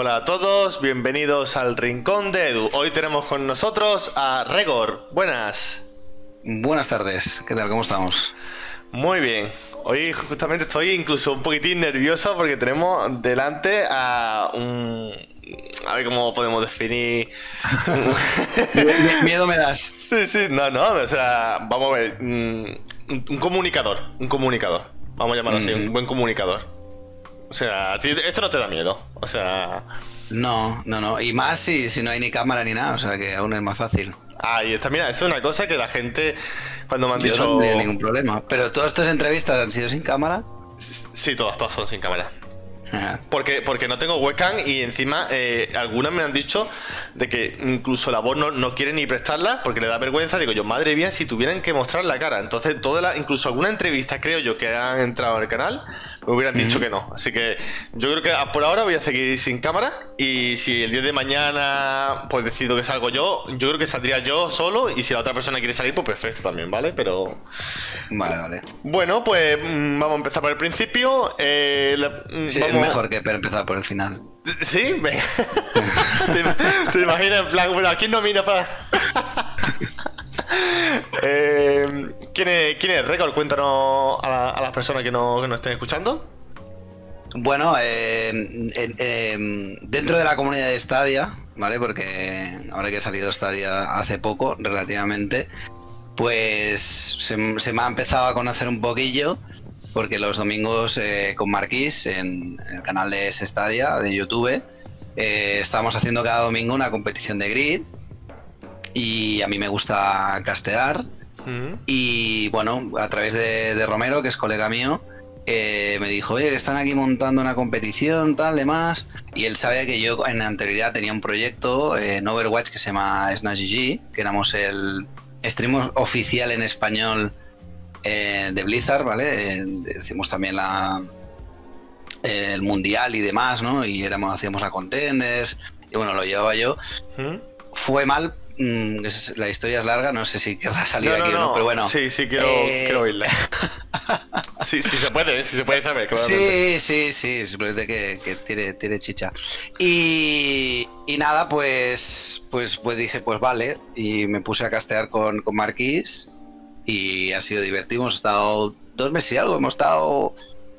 Hola a todos, bienvenidos al Rincón de Edu. Hoy tenemos con nosotros a Regor. Buenas. Buenas tardes, ¿qué tal? ¿Cómo estamos? Muy bien. Hoy justamente estoy incluso un poquitín nervioso porque tenemos delante a un... A ver cómo podemos definir... Miedo me das. Sí, sí, no, no, o sea, vamos a ver. mm, Un comunicador, un comunicador. Vamos a llamarlo así, un buen comunicador. O sea, esto no te da miedo. O sea... No, no, no. Y más si, si no hay ni cámara ni nada, o sea que aún es más fácil. Ahí está, mira, eso es una cosa que la gente cuando me han Yo dicho... no tendría ningún problema. Pero todas estas entrevistas han sido sin cámara. Sí, todas, todas son sin cámara. Ajá. Porque, porque no tengo webcam y encima eh, algunas me han dicho de que incluso la voz no, no quiere ni prestarla porque le da vergüenza. Digo yo, madre mía, si tuvieran que mostrar la cara. Entonces, toda la, incluso alguna entrevista, creo yo, que han entrado en el canal, me hubieran dicho que no. Así que yo creo que por ahora voy a seguir sin cámara. Y si el día de mañana pues decido que salgo yo, yo creo que saldría yo solo. Y si la otra persona quiere salir, pues perfecto también, ¿vale? Pero Vale, vale. bueno, pues mm, vamos a empezar por el principio. Eh, la- mm, Sí, vamos- es mejor que empezar por el final. ¿Sí? Venga. ¿Te, te imaginas en plan, bueno, ¿a quién nomina para...? eh, ¿quién, es, ¿Quién es Record? Cuéntanos a, la- a las personas que no, nos estén escuchando. Bueno, eh, em, dentro de la comunidad de Stadia, ¿vale? Porque ahora que ha salido Stadia hace poco, relativamente, pues se, me ha empezado a conocer un poquillo, porque los domingos eh, con Marquís, en, en el canal de Stadia, de YouTube, eh, estamos haciendo cada domingo una competición de grid, y a mí me gusta castear, Mm. y bueno, a través de, de Romero, que es colega mío, eh, me dijo, oye, que están aquí montando una competición, tal, demás. Y él sabe que yo en anterioridad tenía un proyecto eh, en Overwatch que se llama SnashGG, que éramos el stream oficial en español eh, de Blizzard, ¿vale? Eh, decimos también la, eh, el mundial y demás, ¿no? Y éramos, hacíamos la contenders, y bueno, lo llevaba yo ¿Mm? fue mal. Mm, es- la historia es larga, no sé si querrá salir No, no, aquí o no. pero bueno. Sí, sí, quiero, Eh, quiero oírla. Sí, sí se puede, sí se puede saber, claramente. Sí, sí, sí, simplemente que, que tiene, tiene chicha. Y, y nada, pues, pues, pues dije, pues vale, y me puse a castear con, con Marquís y ha sido divertido. Hemos estado dos meses y algo, hemos estado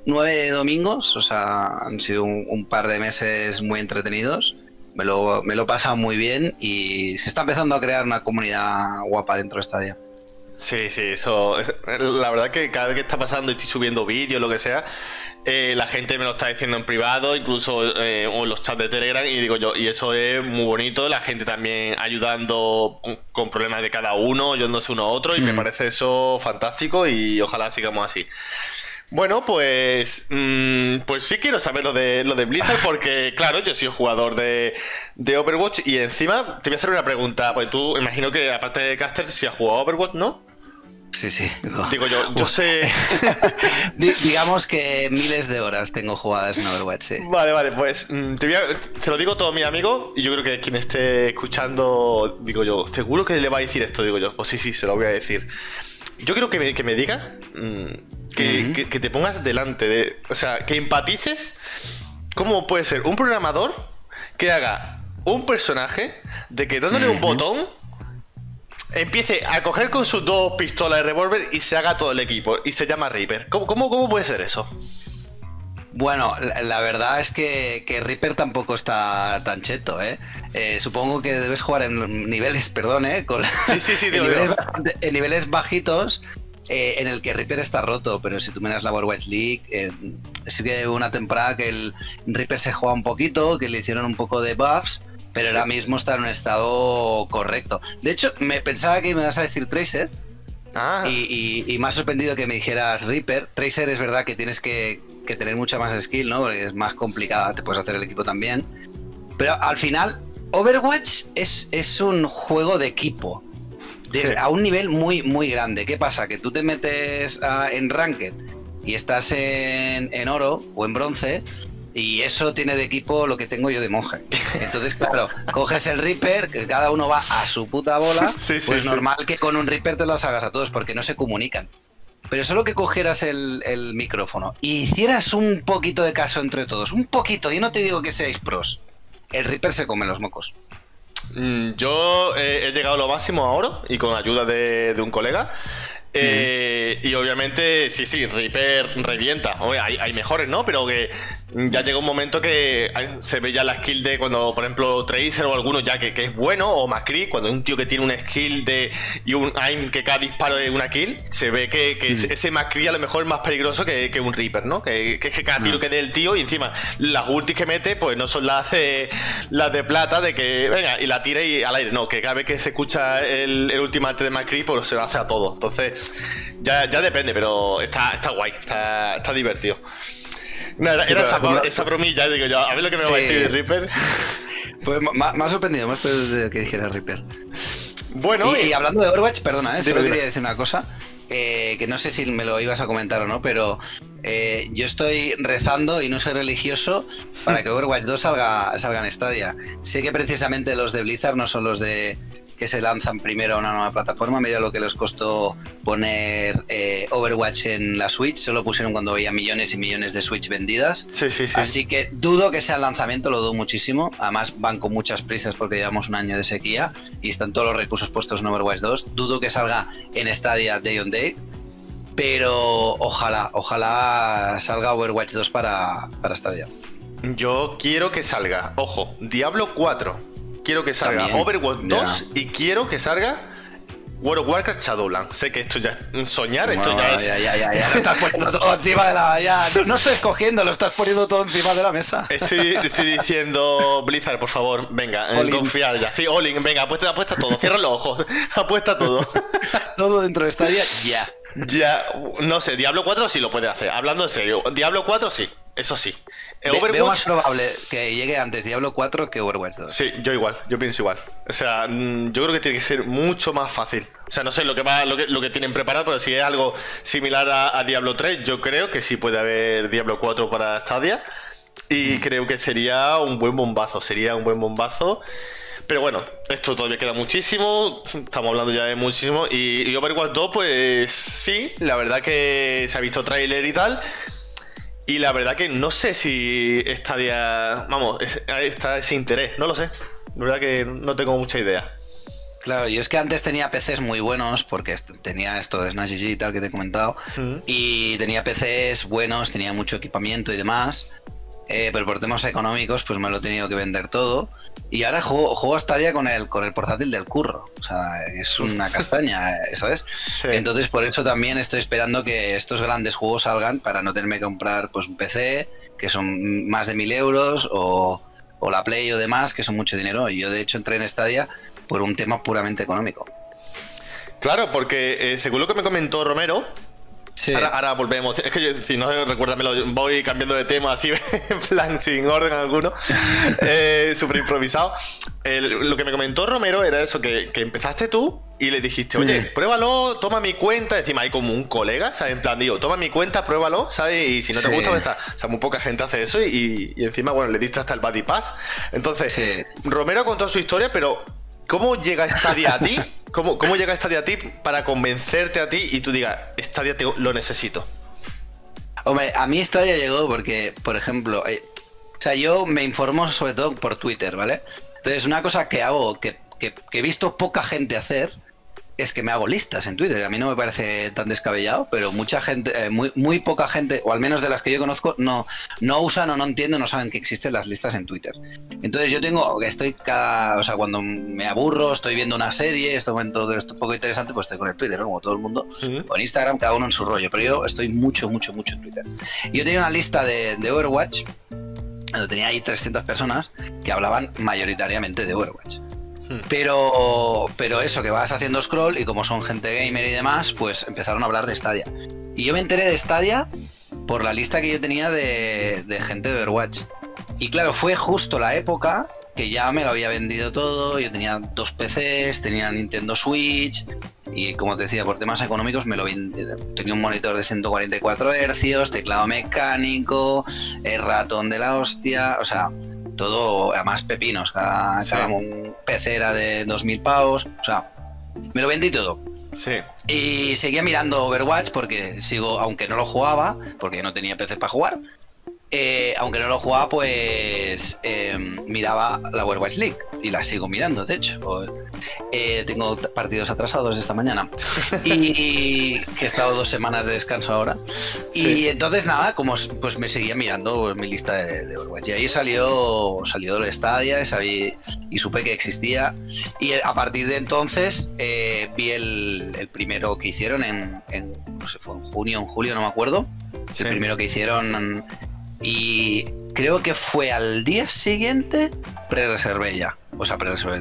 nueve domingos, o sea, han sido un, un par de meses muy entretenidos. Me lo, me lo he pasado muy bien y se está empezando a crear una comunidad guapa dentro de Stadia. Sí, sí, eso. es- la verdad que cada vez que está pasando y estoy subiendo vídeos, lo que sea, eh, la gente me lo está diciendo en privado, incluso eh, o en los chats de Telegram, y digo yo, y eso es muy bonito, la gente también ayudando con problemas de cada uno, ayudándose uno a otro, y me parece eso fantástico y ojalá sigamos así. Bueno, pues. mm, pues sí quiero saber lo de, lo de Blizzard, porque, claro, yo soy jugador de, de Overwatch y encima te voy a hacer una pregunta. Pues tú, imagino que aparte de Caster, si has jugado a Overwatch, ¿no? Sí, sí. Digo yo, yo sé. Di- digamos que miles de horas tengo jugadas en Overwatch, sí. Vale, vale, pues mm, te, voy a- te lo digo todo mi amigo y yo creo que quien esté escuchando, digo yo, seguro que le va a decir esto, digo yo, pues sí, sí, se lo voy a decir. Yo quiero que me, que me digas, mm, que, Ujú. que- que te pongas delante de, o sea, que empatices cómo puede ser un programador que haga un personaje de que dándole un botón empiece a coger con sus dos pistolas de revólver y se haga todo el equipo y se llama Reaper. ¿Cómo, cómo, cómo puede ser eso? Bueno, la, la verdad es que, que Reaper tampoco está tan cheto, ¿eh? Eh, Supongo que debes jugar en niveles, perdón, ¿eh? Con- Sí, sí, sí, niveles en niveles bajitos eh, en el que Reaper está roto, pero si tú miras la Overwatch League, eh, sí que hubo una temporada que el Reaper se juega un poquito, que le hicieron un poco de buffs, pero ahora mismo está en un estado correcto. De hecho, me pensaba que me ibas a decir Tracer, Ah, y, y- y me ha sorprendido que me dijeras Reaper. Tracer es verdad que tienes que, que tener mucha más skill, ¿no? Porque es más complicada, te puedes hacer el equipo también. Pero al final, Overwatch es, es un juego de equipo. Desde- Sí. A un nivel muy, muy grande. ¿Qué pasa? Que tú te metes ah, en Ranked y estás en, en oro o en bronce y eso tiene de equipo lo que tengo yo de monje. Entonces, claro, coges el Reaper, que cada uno va a su puta bola, Sí, pues sí. normal que con un Reaper te los hagas a todos porque no se comunican. Pero solo que cogieras el, el micrófono y hicieras un poquito de caso entre todos, un poquito, yo no te digo que seáis pros, el Reaper se come los mocos. Mm, yo eh, he llegado a lo máximo ahora y con ayuda de, de un colega. Eh, y obviamente, sí, sí, Reaper revienta. hay, hay, mejores, ¿no? Pero que ya llega un momento que se ve ya la skill de cuando, por ejemplo, Tracer o alguno ya que, es bueno, o Macri, cuando hay un tío que tiene una skill de y un aim que cada disparo es una kill, se ve que, ese Macri a lo mejor es más peligroso que, un Reaper, ¿no? Que, que, cada tiro que dé el tío y encima las ultis que mete, pues no son las de las de plata, de que venga y la tire y al aire, no, que cada vez que se escucha el, el ultimate de Macri, pues se lo hace a todo. Entonces, ya, depende, pero está, está guay, está, está divertido. Era, esa, bromilla, digo yo, a ver lo que me va a decir de Reaper. Pues me, ha sorprendido más de que dijera Reaper. Bueno, y, hablando de Overwatch, perdona, ¿eh? solo quería decir una cosa. Eh, que no sé si me lo ibas a comentar o no, pero eh, yo estoy rezando y no soy religioso para que Overwatch 2 salga, salga en Stadia. Sé que precisamente los de Blizzard no son los de que se lanzan primero a una nueva plataforma. Mira lo que les costó poner eh, Overwatch en la Switch. Solo pusieron cuando había millones y millones de Switch vendidas. Sí, sí, sí. Así que dudo que sea el lanzamiento, lo dudo muchísimo. Además, van con muchas prisas porque llevamos un año de sequía y están todos los recursos puestos en Overwatch 2. Dudo que salga en Stadia Day on Day. Pero ojalá, ojalá salga Overwatch 2 para, para Stadia. Yo quiero que salga, ojo, Diablo 4 quiero que salga Overwatch 2 y quiero que salga World of Warcraft Shadowlands. Sé que esto ya es soñar, esto ya es. Ya, ya, ya, ya. estás poniendo todo encima de la. Ya, no, estoy escogiendo, lo estás poniendo todo encima de la mesa. Estoy, estoy diciendo, Blizzard, por favor, venga, eh, confiar ya. Sí, Olin, venga, apuesta, apuesta todo, cierra los ojos, apuesta todo. todo dentro de Stadia, ya. Ya, no sé, Diablo 4 sí lo puede hacer. Hablando en serio, Diablo 4 sí, eso sí. Overwatch... Veo más probable que llegue antes Diablo 4 que Overwatch 2. Sí, yo igual, yo pienso igual. O sea, mm, yo creo que tiene que ser mucho más fácil. O sea, no sé lo que va, lo que, lo que tienen preparado, pero si es algo similar a, Diablo 3, yo creo que sí puede haber Diablo 4 para Stadia. Y mm. creo que sería un buen bombazo, sería un buen bombazo. Pero bueno, esto todavía queda muchísimo. Estamos hablando ya de muchísimo. Y, y Overwatch 2, pues sí, la verdad que se ha visto tráiler y tal. Y la verdad que no sé si estaría. Vamos, está ese interés, no lo sé. La verdad que no tengo mucha idea. Claro, yo es que antes tenía PCs muy buenos, porque tenía esto de Snatch y tal que te he comentado, y tenía PCs buenos, tenía mucho equipamiento y demás, eh, pero por temas económicos pues me lo he tenido que vender todo. Y ahora juego, juego Stadia con el, con el portátil del curro. O sea, es una castaña, ¿sabes? Entonces por eso también estoy esperando que estos grandes juegos salgan para no tenerme que comprar pues un PC, que son más de mil euros, o, la Play o demás, que son mucho dinero. Y yo de hecho entré en Stadia por un tema puramente económico. Claro, porque eh, según lo que me comentó Romero, Ahora, volvemos. Es que si no recuérdamelo, voy cambiando de tema así, en plan sin orden alguno, eh, súper improvisado. lo que me comentó Romero era eso, que, empezaste tú y le dijiste, oye, mm. pruébalo, toma mi cuenta. Encima hay como un colega, ¿sabes? En plan, digo, toma mi cuenta, pruébalo, ¿sabes? Y si no te gusta, pues está. O sea, muy poca gente hace eso y, encima, bueno, le diste hasta el Buddy Pass. Entonces, Romero contó su historia, pero ¿cómo llega esta día a ti? ¿Cómo, ¿Cómo llega Stadia a ti para convencerte a ti y tú digas, Stadia te, lo necesito? Hombre, a mí Stadia llegó porque, por ejemplo, eh, o sea, yo me informo sobre todo por Twitter, ¿vale? Entonces, una cosa que hago, que, que he visto poca gente hacer, es que me hago listas en Twitter. A mí no me parece tan descabellado, pero mucha gente, eh, muy, muy poca gente, o al menos de las que yo conozco, no, no usan o no entienden, no saben que existen las listas en Twitter. Entonces yo tengo, estoy cada, o sea, cuando me aburro, estoy viendo una serie, este momento que es un poco interesante, pues estoy con el Twitter, como todo el mundo, o en Instagram, cada uno en su rollo, pero yo estoy mucho, mucho, mucho en Twitter. Y yo tenía una lista de, de Overwatch, donde tenía ahí 300 personas que hablaban mayoritariamente de Overwatch. Hmm. Pero, pero eso, que vas haciendo scroll y como son gente gamer y demás, pues empezaron a hablar de Stadia. Y yo me enteré de Stadia por la lista que yo tenía de, gente de Overwatch. Y claro, fue justo la época que ya me lo había vendido todo. Yo tenía dos PCs, tenía Nintendo Switch. Y como te decía, por temas económicos me lo vendí. Tenía un monitor de 144 Hz, teclado mecánico, el ratón de la hostia. O sea, todo, además pepinos, cada, un PC era de 2.000 pavos, o sea, me lo vendí todo. Sí. Y seguía mirando Overwatch porque sigo, aunque no lo jugaba, porque no tenía PC para jugar, eh, aunque no lo jugaba, pues eh, miraba la Overwatch League y la sigo mirando, de hecho. Eh, tengo partidos atrasados esta mañana y que he estado dos semanas de descanso ahora. Y entonces nada, como pues me seguía mirando mi lista de, Overwatch y ahí salió salió el Stadia y supe que existía y a partir de entonces vi el, primero que hicieron en, no sé, fue en junio, en julio, no me acuerdo. El primero que hicieron y creo que fue al día siguiente pre-reservé ya. O sea, pre-reservé.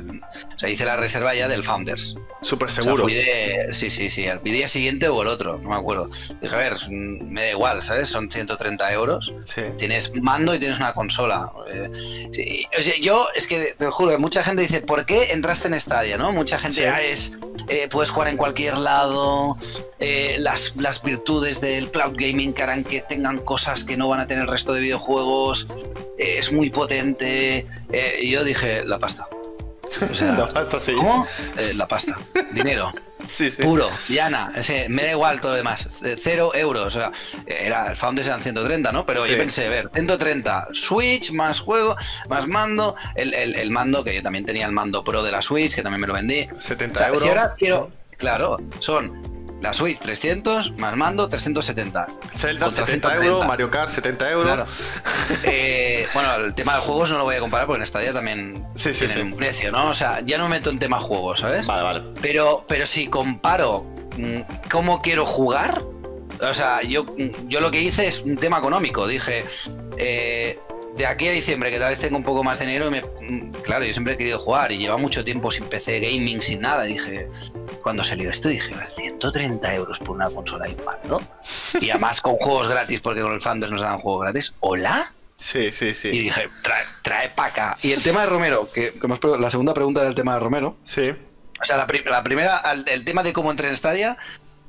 O sea, hice la reserva ya del Founders. Súper seguro. sí, sí, sí. El día siguiente o el otro, no me acuerdo. Dije, a ver, me da igual, ¿sabes? Son 130 euros. Tienes mando y tienes una consola. Eh, o sea, yo, es que te lo juro, mucha gente dice, ¿por qué entraste en Stadia, no? Mucha gente, ah, es, eh, puedes jugar en cualquier lado, eh, las, las virtudes del cloud gaming que harán que tengan cosas que no van a tener el resto de videojuegos, es muy potente. y yo dije, la pasta. la pasta, sí. ¿Cómo? Eh, la pasta. Dinero. Sí, sí. Puro, llana, ese, me da igual todo lo demás. Cero euros. O sea, era, el Founders eran 130, ¿no? Pero yo pensé, a ver, 130, Switch, más juego, más mando. El, el, mando, que yo también tenía el mando pro de la Switch, que también me lo vendí. 70 euros. Si ahora quiero, claro, son la Switch 300 más mando 370. Zelda 70 euros, Mario Kart 70 euros. Eh, bueno, el tema de juegos no lo voy a comparar porque en Stadia también sí, tiene un precio, ¿no? O sea, ya no meto en tema juegos, ¿sabes? Vale, vale. Pero, pero si comparo mm, cómo quiero jugar, o sea, yo, yo lo que hice es un tema económico. Dije, eh, de aquí a diciembre, que tal vez tengo un poco más de dinero, me, mm, claro, yo siempre he querido jugar y lleva mucho tiempo sin PC gaming, sin nada. dije, cuando salió esto, dije, 130 euros por una consola y un mando. Y además con juegos gratis, porque con el Founders nos dan juegos gratis. ¿Hola? Sí, sí, sí. Y dije, trae, trae para acá. Y el tema de Romero, que, la segunda pregunta del tema de Romero. Sí. O sea, la, primera, el, tema de cómo entré en Stadia,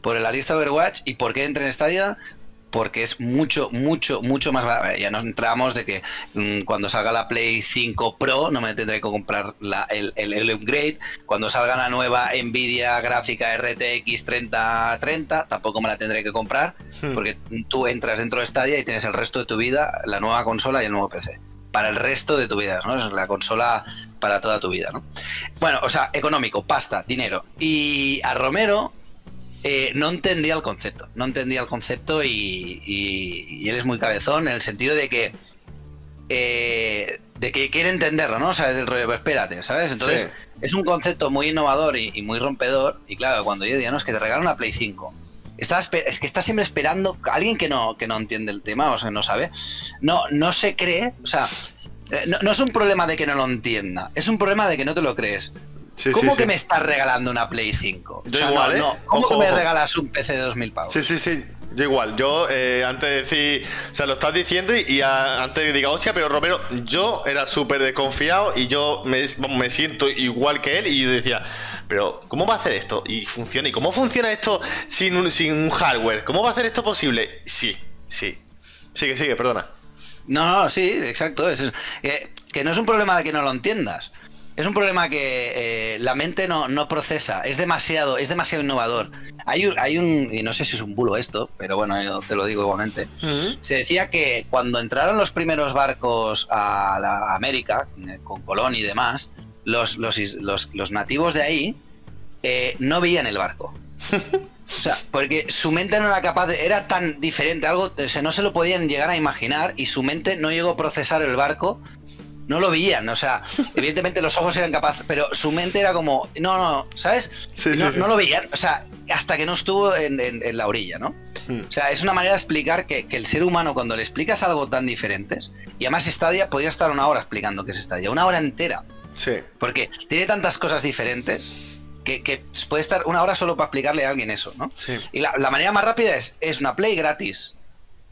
por la lista de Overwatch y por qué entré en Stadia, porque es mucho, mucho, mucho más barato. Ya nos entramos de que mm, cuando salga la Play 5 Pro no me tendré que comprar el, el, upgrade. Cuando salga la nueva Nvidia gráfica RTX 3030 tampoco me la tendré que comprar hmm. porque tú entras dentro de Stadia y tienes el resto de tu vida, la nueva consola y el nuevo PC. Para el resto de tu vida, ¿no? Es la consola para toda tu vida, ¿no? Bueno, o sea, económico, pasta, dinero. Y a Romero eh, no entendía el concepto, no entendía el concepto y, él es muy cabezón en el sentido de que eh, de que quiere entenderlo, ¿no? O sea, del rollo, pues espérate, ¿sabes? Entonces, es un concepto muy innovador y, muy rompedor. Y claro, cuando yo digo, no, es que te regalan una Play 5. es que está siempre esperando alguien que no, que no entiende el tema, o sea, no sabe. No, no se cree, o sea, eh, no, no, es un problema de que no lo entienda, es un problema de que no te lo crees. ¿Cómo que me estás regalando una Play 5? igual, ¿eh? ¿Cómo que me regalas un PC de 2000 pavos? Sí, sí, sí. Yo igual, yo eh, antes de decir, o sea, lo estás diciendo y, antes de diga, hostia, pero Romero, yo era súper desconfiado y yo me, me, siento igual que él y yo decía, pero ¿cómo va a hacer esto? Y funciona, ¿y cómo funciona esto sin un, sin un hardware? ¿Cómo va a hacer esto posible? Sí, sí. Sigue, sigue, perdona. No, no, sí, exacto. Es, eh, que no es un problema de que no lo entiendas. Es un problema que eh, la mente no, procesa, es demasiado, es demasiado innovador. Hay un, hay un, y no sé si es un bulo esto, pero bueno, yo te lo digo igualmente. Se decía que cuando entraron los primeros barcos a la América, eh, con Colón y demás, los, los, nativos de ahí eh, no veían el barco. O sea, porque su mente no era capaz de. Era tan diferente, algo. O no se lo podían llegar a imaginar y su mente no llegó a procesar el barco no lo veían, o sea, evidentemente los ojos eran capaces, pero su mente era como, no, no, ¿sabes? no, lo veían, o sea, hasta que no estuvo en, la orilla, ¿no? Hmm. O sea, es una manera de explicar que, el ser humano, cuando le explicas algo tan diferentes, y además Stadia podría estar una hora explicando qué es Stadia, una hora entera. Sí. Porque tiene tantas cosas diferentes que, puede estar una hora solo para explicarle a alguien eso, ¿no? Sí. Y la, la manera más rápida es, es una play gratis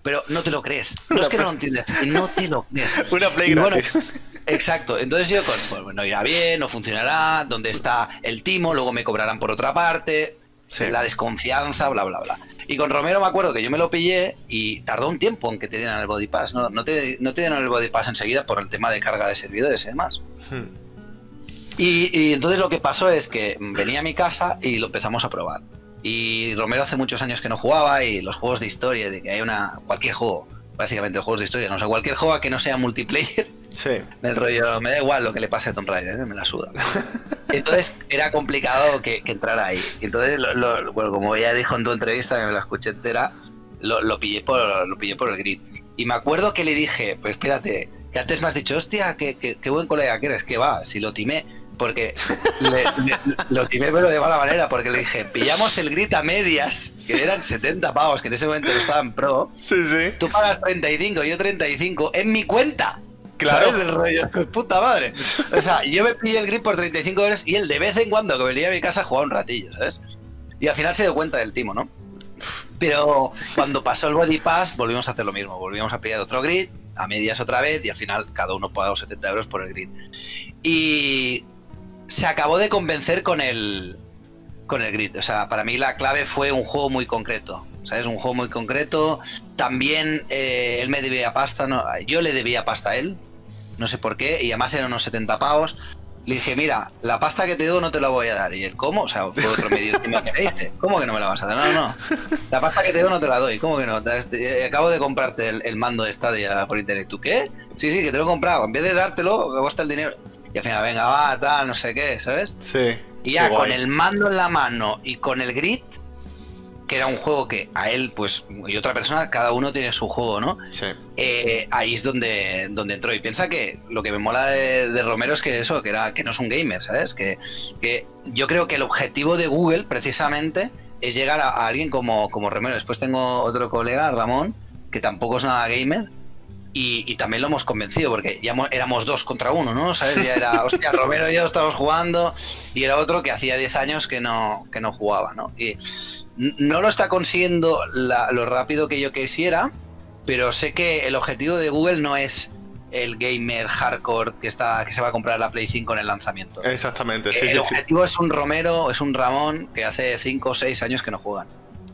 pero no te lo crees. No es que no lo entiendas, no te lo crees. Una play gratis. exacto. Entonces yo con, pues, bueno, irá bien, no funcionará, dónde está el timo, luego me cobrarán por otra parte, la desconfianza, bla, bla, bla. Y con Romero me acuerdo que yo me lo pillé y tardó un tiempo en que te dieran el body pass. No, no, te, no te dieron el body pass enseguida por el tema de carga de servidores y demás. Hmm. Y, y entonces lo que pasó es que venía a mi casa y lo empezamos a probar. Y Romero hace muchos años que no jugaba y los juegos de historia, de que hay una cualquier juego, básicamente juegos de historia, ¿no? O sea, cualquier juego que no sea multiplayer, Sí. del rollo, me da igual lo que le pase a Tomb Raider, ¿eh? me la suda. Entonces era complicado que, que entrara ahí. Entonces, lo- lo- bueno, como ya dijo en tu entrevista, que me la escuché entera, lo, lo pillé por, lo pillé por el grid. Y me acuerdo que le dije, pues espérate, que antes me has dicho, hostia, qué, qué- qué buen colega que eres, que va, si lo timé, porque le- le- lo timé pero de mala manera, porque le dije, pillamos el grid a medias, que eran 70 pavos, que en ese momento no estaban pro, Sí, sí. tú pagas 35, yo 35, en mi cuenta. Claro. ¿Sabes? Del rollo, puta madre. O sea, yo me pillé el grip por 35 horas y él de vez en cuando que venía a mi casa jugaba un ratillo, ¿sabes? Y al final se dio cuenta del timo, ¿no? Pero cuando pasó el Body Pass volvimos a hacer lo mismo, volvimos a pillar otro grid, a medias otra vez y al final cada uno pagó 70 euros por el grid. Y se acabó de convencer con el, con el grid. O sea, para mí la clave fue un juego muy concreto. ¿Sabes? Un juego muy concreto. También eh, él me debía pasta, no, yo le debía pasta a él. No sé por qué. Y además eran unos 70 pavos. Le dije, mira, la pasta que te doy no te la voy a dar. Y él, ¿cómo? O sea, fue otro medio que me. ¿Cómo que no me la vas a dar? No, no. La pasta que te doy no te la doy. ¿Cómo que no? Te- Acabo de comprarte el, el mando de Stadia por internet. ¿Tú qué? Sí, sí, que te lo he comprado. En vez de dártelo, que cuesta el dinero. Y al final, venga, va, tal, no sé qué, ¿sabes? Sí. Y ya con el mando en la mano y con el grid, que era un juego que a él, pues, y otra persona, cada uno tiene su juego, ¿no? Sí. Eh, ahí es donde, donde entró. Y piensa que lo que me mola de, de Romero es que eso, que, era, que no es un gamer, ¿sabes? Que, que yo creo que el objetivo de Google, precisamente, es llegar a, a alguien como, como Romero. Después tengo otro colega, Ramón, que tampoco es nada gamer. Y, y también lo hemos convencido, porque ya mo- éramos dos contra uno, ¿no? ¿Sabes? Ya era, hostia, Romero y yo estábamos jugando, y era otro que hacía 10 años que no, que no jugaba, ¿no? Y no lo está consiguiendo la- lo rápido que yo quisiera, pero sé que el objetivo de Google no es el gamer hardcore que está que se va a comprar la Play 5 en el lanzamiento. Exactamente. Sí, el sí, sí. objetivo es un Romero, es un Ramón que hace 5 o 6 años que no juegan.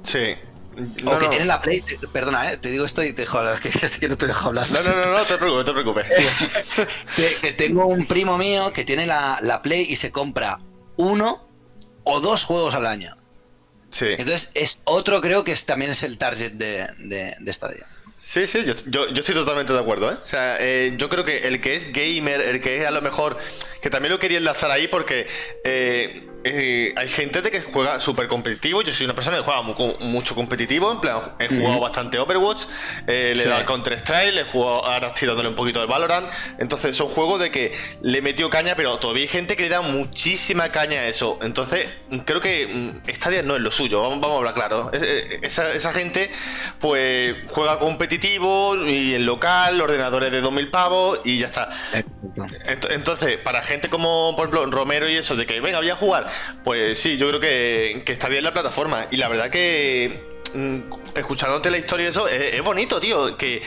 Sí. O No, que no. tienen la Play, te- perdona, eh, te digo esto y te hablar, que es que no te dejo hablar. No, no, no, no, te preocupes, te preocupes. Que, que tengo un primo mío que tiene la, la Play y se compra uno o dos juegos al año. Sí. Entonces, es otro creo que es, también es el target de, de, de Stadia. Sí, sí, yo, yo, yo estoy totalmente de acuerdo, ¿eh? O sea, eh, yo creo que el que es gamer, el que es a lo mejor, que también lo quería enlazar ahí porque eh, eh, hay gente de que juega súper competitivo, yo soy una persona que juega mu- mucho competitivo, en plan, he jugado bastante Overwatch, eh, le he dado al Counter-Strike, le he jugado, ahora estoy dándole un poquito al Valorant, entonces son juegos de que le metió caña, pero todavía hay gente que le da muchísima caña a eso, entonces creo que mm, Stadia no es lo suyo, vamos, vamos a hablar claro, Es- esa, esa gente pues juega competitivo y en local, ordenadores de 2000 pavos y ya está. Ent- Entonces, para gente como, por ejemplo, Romero y eso, de que venga, voy a jugar, pues sí, yo creo que, que está bien la plataforma. Y la verdad que, mm, escuchándote la historia y eso, es, es bonito, tío. Que,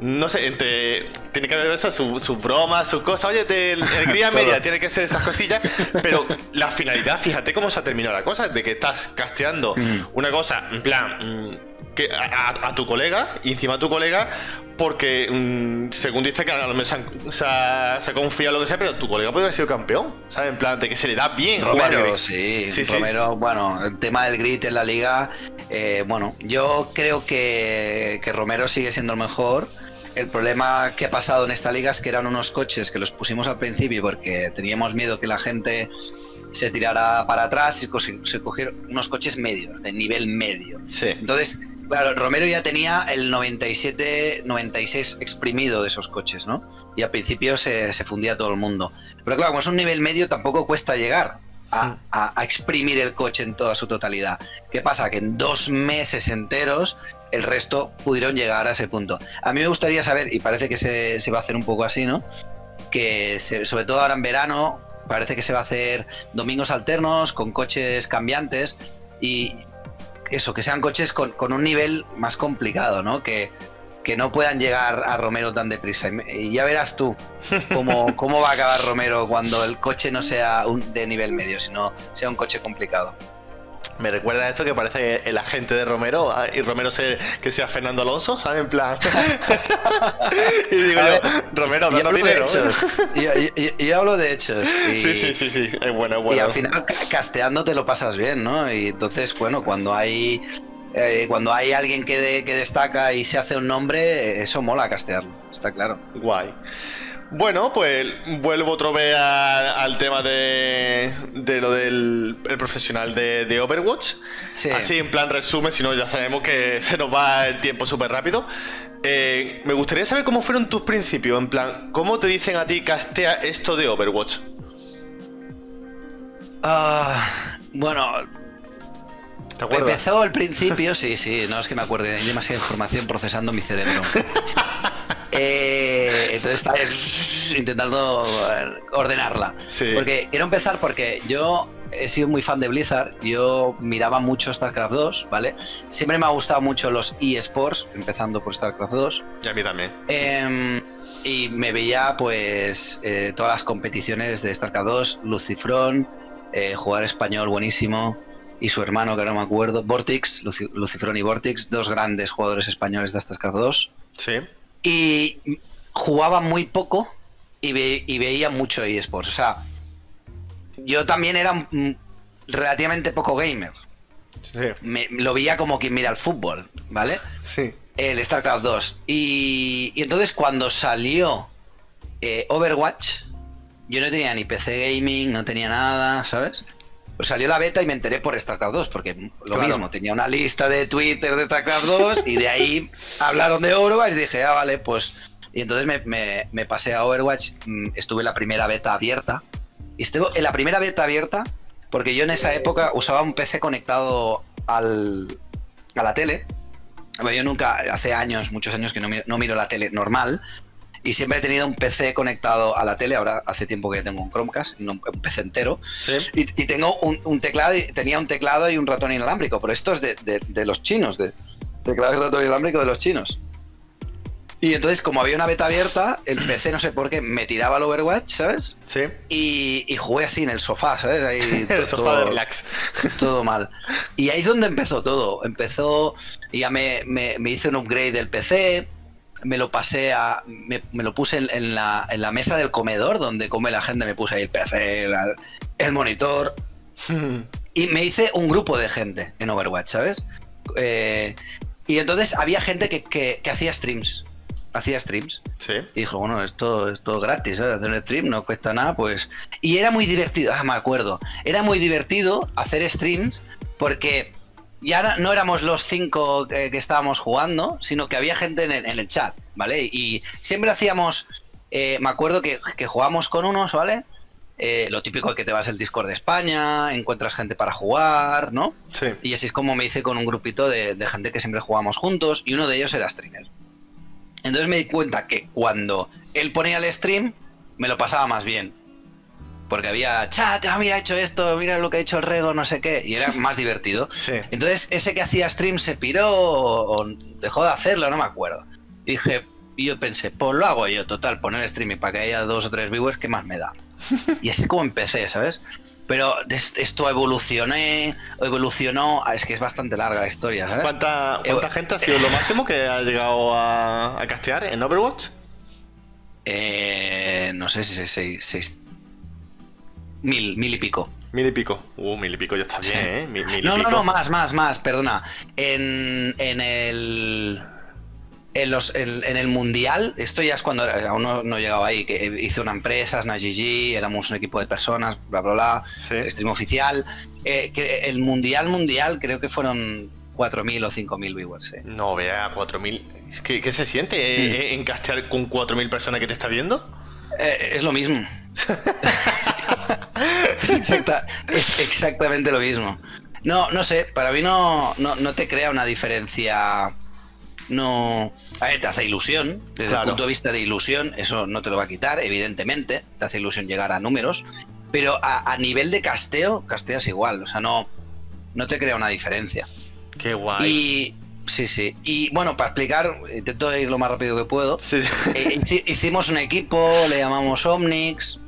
no sé, entre, tiene que haber eso, sus su bromas, sus cosas. Oye, el Todo. media tiene que ser esas cosillas, pero la finalidad, fíjate cómo se ha terminado la cosa, de que estás casteando una cosa, en plan, mm, que a, tu colega y encima a tu colega porque mm, según dice que a lo mejor se, ha, se ha confiado lo que sea pero tu colega puede haber sido campeón ¿sabes? en plan de que se le da bien Romero, sí, Sí, sí. Romero, bueno, el tema del grid en la liga, eh, bueno, yo creo que, que Romero sigue siendo el mejor. El problema que ha pasado en esta liga es que eran unos coches que los pusimos al principio porque teníamos miedo que la gente se tirara para atrás y se cogieron unos coches medios, de nivel medio. sí Entonces, claro, Romero ya tenía el 97, 96 exprimido de esos coches, ¿no? Y al principio se, se fundía todo el mundo. Pero claro, como es un nivel medio, tampoco cuesta llegar a, a- a exprimir el coche en toda su totalidad. ¿Qué pasa? Que en dos meses enteros el resto pudieron llegar a ese punto. A mí me gustaría saber, y parece que se, se va a hacer un poco así, ¿no? Que se- sobre todo ahora en verano, parece que se va a hacer domingos alternos con coches cambiantes y eso, que sean coches con, con un nivel más complicado, ¿no? Que, que no puedan llegar a Romero tan deprisa. Y ya verás tú cómo, cómo va a acabar Romero cuando el coche no sea un, de nivel medio, sino sea un coche complicado. Me recuerda a esto que parece el agente de Romero ah, y Romero se, que sea Fernando Alonso ¿sabes? en plan y digo yo Romero hablo de. Yo, yo- yo hablo de hechos. Y, sí sí sí sí es bueno es y bueno al final ca- casteando te lo pasas bien, ¿no? Y entonces, bueno, cuando hay eh, cuando hay alguien que, que destaca y se hace un nombre, eso mola castearlo, está claro. Guay. Bueno, pues vuelvo otra vez al tema de, de lo del profesional de, Overwatch. Así en plan resumen, si no ya sabemos que se nos va el tiempo súper rápido. Eh, me gustaría saber cómo fueron tus principios, en plan, ¿cómo te dicen a ti castea esto de Overwatch? Ah, bueno, Empezó el principio, sí, sí, no es que me acuerde, hay demasiada información procesando mi cerebro. Eh, entonces estaba intentando ordenarla. Porque quiero empezar porque yo he sido muy fan de Blizzard, yo miraba mucho StarCraft 2, ¿vale? Siempre me ha gustado mucho los eSports, empezando por StarCraft 2. Y a mí también. Em, y me veía pues eh, todas las competiciones de StarCraft 2, Lucifron, eh, jugador español buenísimo, y su hermano, que no me acuerdo, Vortix, Lucifron y Vortix, dos grandes jugadores españoles de StarCraft 2. Sí. Y jugaba muy poco y, veía mucho eSports. O sea, yo también era relativamente poco gamer. Sí. Me, lo veía como quien mira el fútbol, ¿vale? Sí. El StarCraft 2. Y, entonces cuando salió eh, Overwatch, yo no tenía ni PC gaming, no tenía nada, ¿sabes? Pues salió la beta y me enteré por StarCraft 2, porque lo mismo, tenía una lista de Twitter de StarCraft 2 y de ahí hablaron de Overwatch y dije, ah, vale, pues... Y entonces me, pasé a Overwatch, mm, estuve en la primera beta abierta. Y estuve en la primera beta abierta, porque yo en esa época usaba un PC conectado al, a la tele. Yo nunca, hace años, muchos años que no no miro la tele normal, y siempre he tenido un PC conectado a la tele. Ahora hace tiempo que tengo un Chromecast, un PC entero. Y, tengo un, teclado, tenía un teclado y un ratón inalámbrico, pero esto es de, los chinos, de teclado y ratón inalámbrico de los chinos. Y entonces, como había una beta abierta, el PC, no sé por qué, me tiraba al Overwatch, ¿sabes? Sí. Y, jugué así en el sofá, ¿sabes? Ahí, el sofá de relax. Todo mal. Y ahí es donde empezó todo. Empezó, ya me, me, me hice un upgrade del PC me lo pasé a. Me, lo puse en, la, en, la, mesa del comedor donde come la gente, me puse ahí el PC, el monitor. y me hice un grupo de gente en Overwatch, ¿sabes? Eh, y entonces había gente que, que, hacía streams. Hacía streams. Sí. Y dijo, bueno, esto es todo gratis, ¿sabes? Hacer un stream no cuesta nada, pues. Y era muy divertido, ah, me acuerdo. Era muy divertido hacer streams porque ya no éramos los cinco que, estábamos jugando, sino que había gente en el, chat, ¿vale? Y siempre hacíamos, eh, me acuerdo que, que jugamos con unos, ¿vale? Eh, lo típico es que te vas al Discord de España, encuentras gente para jugar, ¿no? Sí. Y así es como me hice con un grupito de, de gente que siempre jugamos juntos y uno de ellos era streamer. Entonces me di cuenta que cuando él ponía el stream, me lo pasaba más bien porque había chat, ah, mira, ha hecho esto, mira lo que ha hecho el Rego, no sé qué, y era más divertido. Entonces, ese que hacía stream se piró o dejó de hacerlo, no me acuerdo. Y dije, y yo pensé, pues lo hago yo, total, poner streaming para que haya dos o tres viewers, ¿qué más me da? Y así como empecé, ¿sabes? Pero esto evolucioné, evolucionó, ah, es que es bastante larga la historia, ¿sabes? ¿Cuánta, cuánta gente ha sido lo máximo que ha llegado a, castear en Overwatch? Eh, no sé si seis, Mil, mil y pico. Mil y pico. Uh, mil y pico ya está bien, ¿eh? no, no, no, más, más, más, perdona. En, en el. En, los, en, el mundial, esto ya es cuando aún no, llegaba ahí, que hice una empresa, GG, éramos un equipo de personas, bla, bla, bla, stream oficial. Eh, que el mundial, mundial, creo que fueron 4.000 o 5.000 viewers. Eh. No, vea, 4.000. ¿Qué, ¿Qué se siente eh, mm. en castear con 4.000 personas que te está viendo? es lo mismo. es, exactamente lo mismo. No, no sé, para mí no, no, te crea una diferencia. No. A ver, te hace ilusión. Desde el punto de vista de ilusión, eso no te lo va a quitar, evidentemente. Te hace ilusión llegar a números. Pero a, nivel de casteo, casteas igual. O sea, no, no te crea una diferencia. Qué guay. Y. Sí, sí. Y bueno, para explicar, intento ir lo más rápido que puedo. Eh, hicimos un equipo, le llamamos Omnix.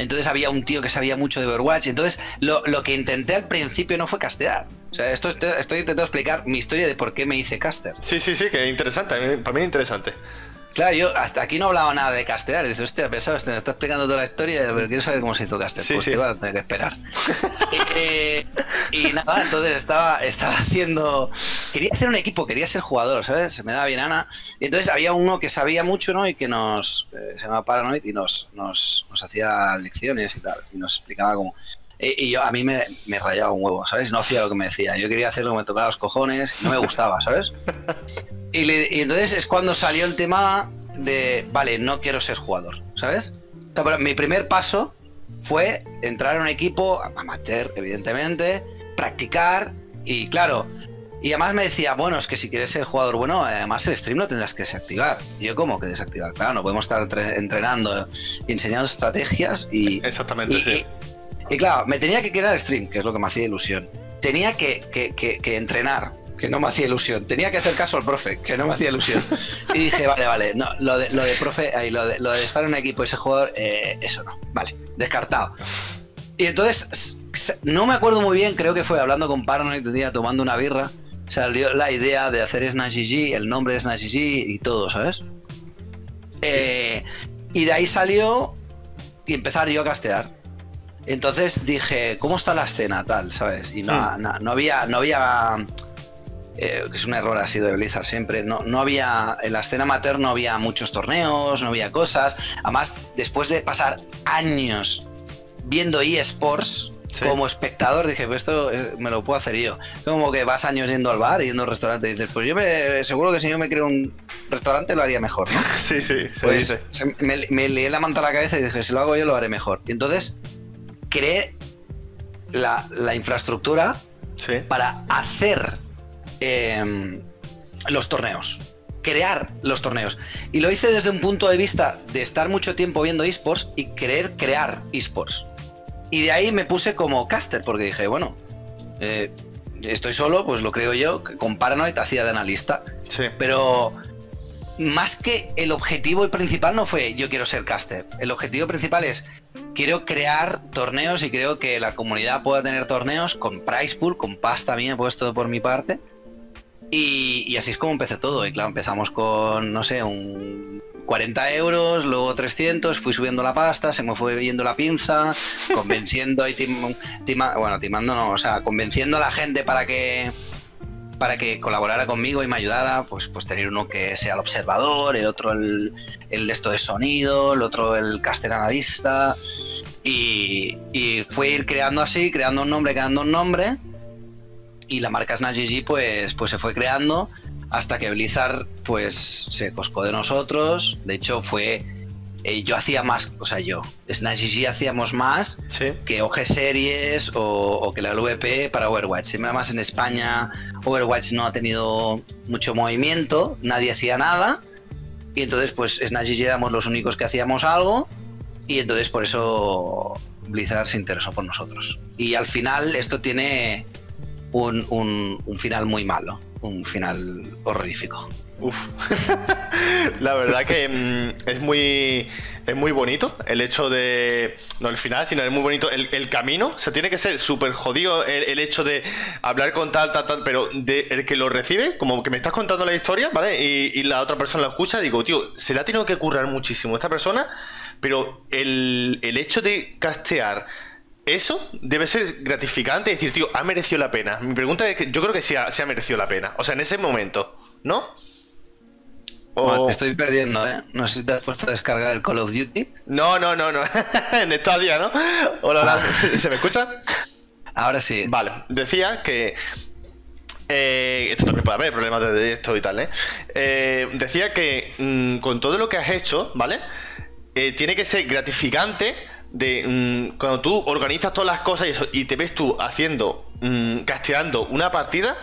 Entonces había un tío que sabía mucho de Overwatch. Entonces lo, que intenté al principio no fue castear. O sea, esto estoy intentando explicar mi historia de por qué me hice caster. Sí, sí, sí, que interesante. Para mí es interesante. Claro, yo hasta aquí no hablaba nada de castear. Dice, hostia, pesado, te está explicando toda la historia, pero quiero saber cómo se hizo castear. pues te va a tener que esperar. Eh, y nada, entonces estaba, estaba haciendo. Quería hacer un equipo, quería ser jugador, ¿sabes? Se me daba bien Ana. Y entonces había uno que sabía mucho, ¿no? Y que nos. Eh, se llama Paranoid y nos, nos, nos hacía lecciones y tal. Y nos explicaba cómo. Y, yo a mí me, me, rayaba un huevo, ¿sabes? No hacía lo que me decía. Yo quería hacer lo que me tocaba los cojones, no me gustaba, ¿sabes? Y, y, entonces es cuando salió el tema de, vale, no quiero ser jugador, ¿sabes? pero mi primer paso fue entrar en un equipo amateur, evidentemente, practicar y claro, y además me decía, bueno, es que si quieres ser jugador bueno, además el stream lo tendrás que desactivar. Y yo, ¿cómo que desactivar? Claro, no podemos estar entrenando y enseñando estrategias y... Exactamente, sí. Y, claro, me tenía que quedar stream, que es lo que me hacía ilusión. Tenía que, que, que entrenar, que no me hacía ilusión. Tenía que hacer caso al profe, que no me hacía ilusión. Y dije, vale, vale, no, lo de, lo de profe, ahí, lo, de, lo de estar en un equipo y ese jugador, eh, eso no. Vale, descartado. Y entonces, no me acuerdo muy bien, creo que fue hablando con Paranoid un día tomando una birra, salió la idea de hacer Snatch GG, el nombre de Snatch GG y todo, ¿sabes? Eh, y de ahí salió y empezar yo a castear. Entonces dije, ¿cómo está la escena tal, sabes? Y no, no, no había, no había eh, que es un error ha sido de Blizzard siempre, no, no había, en la escena amateur no había muchos torneos, no había cosas. Además, después de pasar años viendo eSports, como espectador dije, pues esto eh, me lo puedo hacer yo. Como que vas años yendo al bar, yendo al restaurante y dices, pues yo me, seguro que si yo me creo un restaurante lo haría mejor, ¿no? Sí, sí, pues me, me lié la manta a la cabeza y dije, si lo hago yo lo haré mejor. Y entonces creé la, la infraestructura para hacer Em, los torneos. Crear los torneos. Y lo hice desde un punto de vista de estar mucho tiempo viendo esports y querer crear esports. Y de ahí me puse como caster, porque dije, bueno, eh, estoy solo, pues lo creo yo, con Paranoid hacía de analista. Pero más que el objetivo principal no fue yo quiero ser caster. El objetivo principal es quiero crear torneos y creo que la comunidad pueda tener torneos con price pool, con pasta bien puesto por mi parte y, así es como empecé todo. Y claro, empezamos con, no sé, un 40 euros, luego 300, fui subiendo la pasta, se me fue yendo la pinza, convenciendo y bueno, timando no, o sea, convenciendo a la gente para que para que colaborara conmigo y me ayudara, pues, pues tener uno que sea el observador, el otro el, el de esto de sonido, el otro el caster analista. Y, y fue ir creando así, creando un nombre, creando un nombre y la marca Snatch GG pues, pues se fue creando hasta que Blizzard pues se coscó de nosotros. De hecho fue... Eh, yo hacía más, o sea, yo, Snatch GG hacíamos más que OG Series o, que la LVP para Overwatch. Siempre más en España Overwatch no ha tenido mucho movimiento, nadie hacía nada. Y entonces pues Snatch GG éramos los únicos que hacíamos algo. Y entonces por eso Blizzard se interesó por nosotros. Y al final esto tiene un, final muy malo, un final horrorífico. Uf. la verdad que mm, es muy es muy bonito el hecho de no el final sino es muy bonito el, camino o sea tiene que ser súper jodido el, hecho de hablar con tal tal tal pero de el que lo recibe como que me estás contando la historia vale y, la otra persona lo escucha digo tío se le ha tenido que currar muchísimo esta persona pero el, el hecho de castear eso debe ser gratificante. Decir, tío, ha merecido la pena. Mi pregunta es que yo creo que sí ha, merecido la pena. O sea, en ese momento, ¿no? O... estoy perdiendo, ¿eh? No sé si te has puesto a descargar el Call of Duty. No, no, no, no. en Stadia, ¿no? Hola, hola. Ah. ¿Se, me escucha? Ahora sí. Vale, decía que. Eh, esto también puede haber problemas de esto y tal, ¿eh? eh decía que mm, con todo lo que has hecho, ¿vale? Eh, tiene que ser gratificante de mm, cuando tú organizas todas las cosas y, te ves tú haciendo, mm, casteando una partida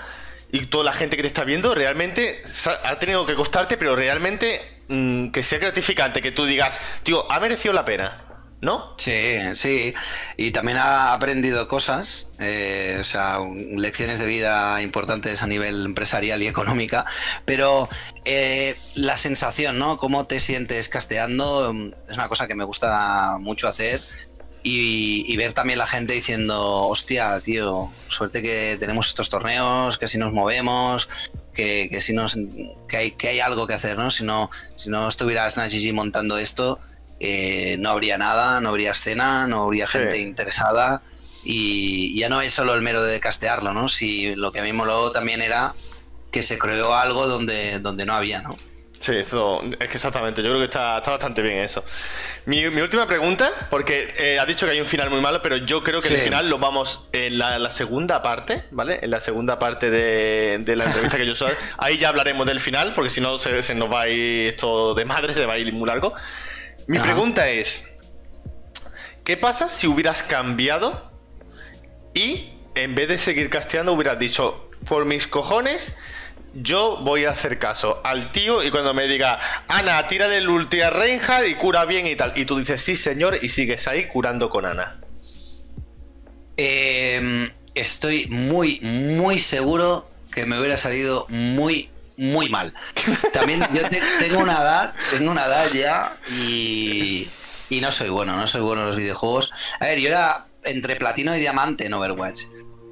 y toda la gente que te está viendo realmente ha tenido que costarte, pero realmente mm, que sea gratificante, que tú digas, tío, ha merecido la pena. ¿no? Sí, sí. Y también ha aprendido cosas, eh, o sea, lecciones de vida importantes a nivel empresarial y económica, pero eh, la sensación, ¿no? Cómo te sientes casteando mm, es una cosa que me gusta mucho hacer. Y, ver también la gente diciendo, hostia, tío, suerte que tenemos estos torneos, que si nos movemos, que, que si no, que hay, que hay algo que hacer, ¿no? Si no, si no estuviera Snatch montando esto, eh, no habría nada, no habría escena, no habría gente interesada y ya no es solo el mero de castearlo, ¿no? Si lo que a mí moló también era que se creó algo donde, donde no había, ¿no? Sí, eso es que exactamente, yo creo que está, bastante bien eso. Mi, última pregunta, porque eh, ha dicho que hay un final muy malo, pero yo creo que el final lo vamos en la, segunda parte, ¿vale? En la segunda parte de, la entrevista que yo soy. Ahí ya hablaremos del final, porque si no se, nos va a ir esto de madre, se va a ir muy largo. Mi pregunta es, ¿qué pasa si hubieras cambiado y en vez de seguir casteando hubieras dicho, por mis cojones, yo voy a hacer caso al tío y cuando me diga, Ana, tírale el ulti a Reinhardt y cura bien y tal. Y tú dices, sí, señor, y sigues ahí curando con Ana. Em, estoy muy, muy seguro que me hubiera salido muy, muy mal. También yo tengo una edad, tengo una edad ya y, y no soy bueno, no soy bueno en los videojuegos. A ver, yo era entre platino y diamante en Overwatch.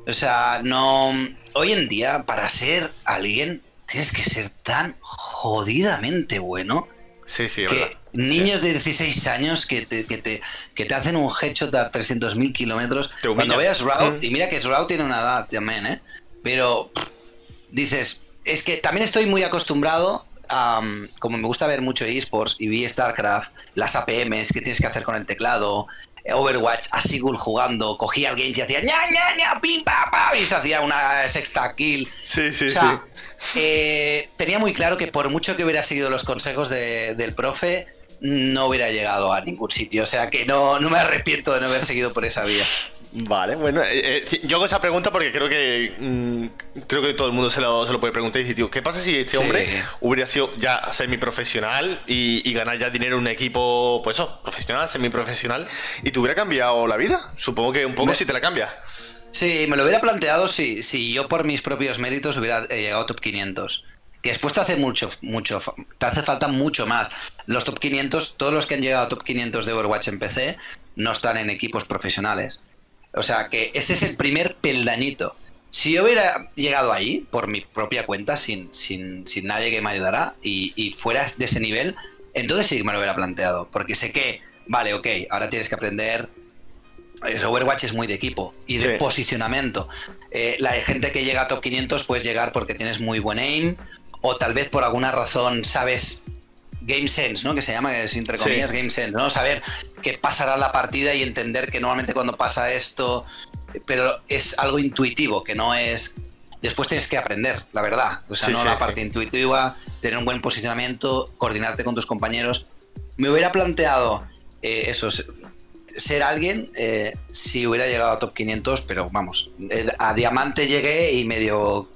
O sea, no hoy en día, para ser alguien, tienes que ser tan jodidamente bueno. Sí, sí, que niños de 16 años que te, que te, que te hacen un headshot a 300.000 kilómetros. Cuando veas Route, mm. y mira que Route tiene una edad también, ¿eh? Pero dices, es que también estoy muy acostumbrado a, como me gusta ver mucho esports y vi StarCraft, las APMs que tienes que hacer con el teclado, Overwatch a Sigurd jugando, cogía al Genji y hacía ña, ña, ña, pim, pa, pa, y se hacía una sexta kill. Sí, sí, sí. Eh, tenía muy claro que por mucho que hubiera seguido los consejos del profe, no hubiera llegado a ningún sitio. O sea que no, no me arrepiento de no haber seguido por esa vía. Vale, bueno, eh, eh, yo hago esa pregunta porque creo que mm, creo que todo el mundo se lo, se lo puede preguntar y decir, tío, ¿qué pasa si este hombre hubiera sido ya semiprofesional y, y ganar ya dinero en un equipo, pues eso, profesional, semiprofesional, y te hubiera cambiado la vida? Supongo que un poco si te la cambia. Sí, me lo hubiera planteado si, si yo por mis propios méritos hubiera eh, llegado a top 500. Que después te hace mucho, mucho, te hace falta mucho más. Los top 500, todos los que han llegado a top 500 de Overwatch en PC, no están en equipos profesionales. O sea que ese es el primer peldañito. Si yo hubiera llegado ahí, por mi propia cuenta, sin, sin, sin nadie que me ayudara, y, y fueras de ese nivel, entonces sí me lo hubiera planteado. Porque sé que, vale, ok, ahora tienes que aprender. El Overwatch es muy de equipo y de posicionamiento. Eh, la gente que llega a top 500 puedes llegar porque tienes muy buen aim, o tal vez por alguna razón sabes game sense, ¿no? Que se llama, es entre comillas, game sense, ¿no? Saber qué pasará la partida y entender que normalmente cuando pasa esto, pero es algo intuitivo, que no es... Después tienes que aprender, la verdad. O sea, no la parte intuitiva, tener un buen posicionamiento, coordinarte con tus compañeros. Me hubiera planteado eh, eso, ser alguien eh, si hubiera llegado a top 500, pero vamos, eh, a diamante llegué y medio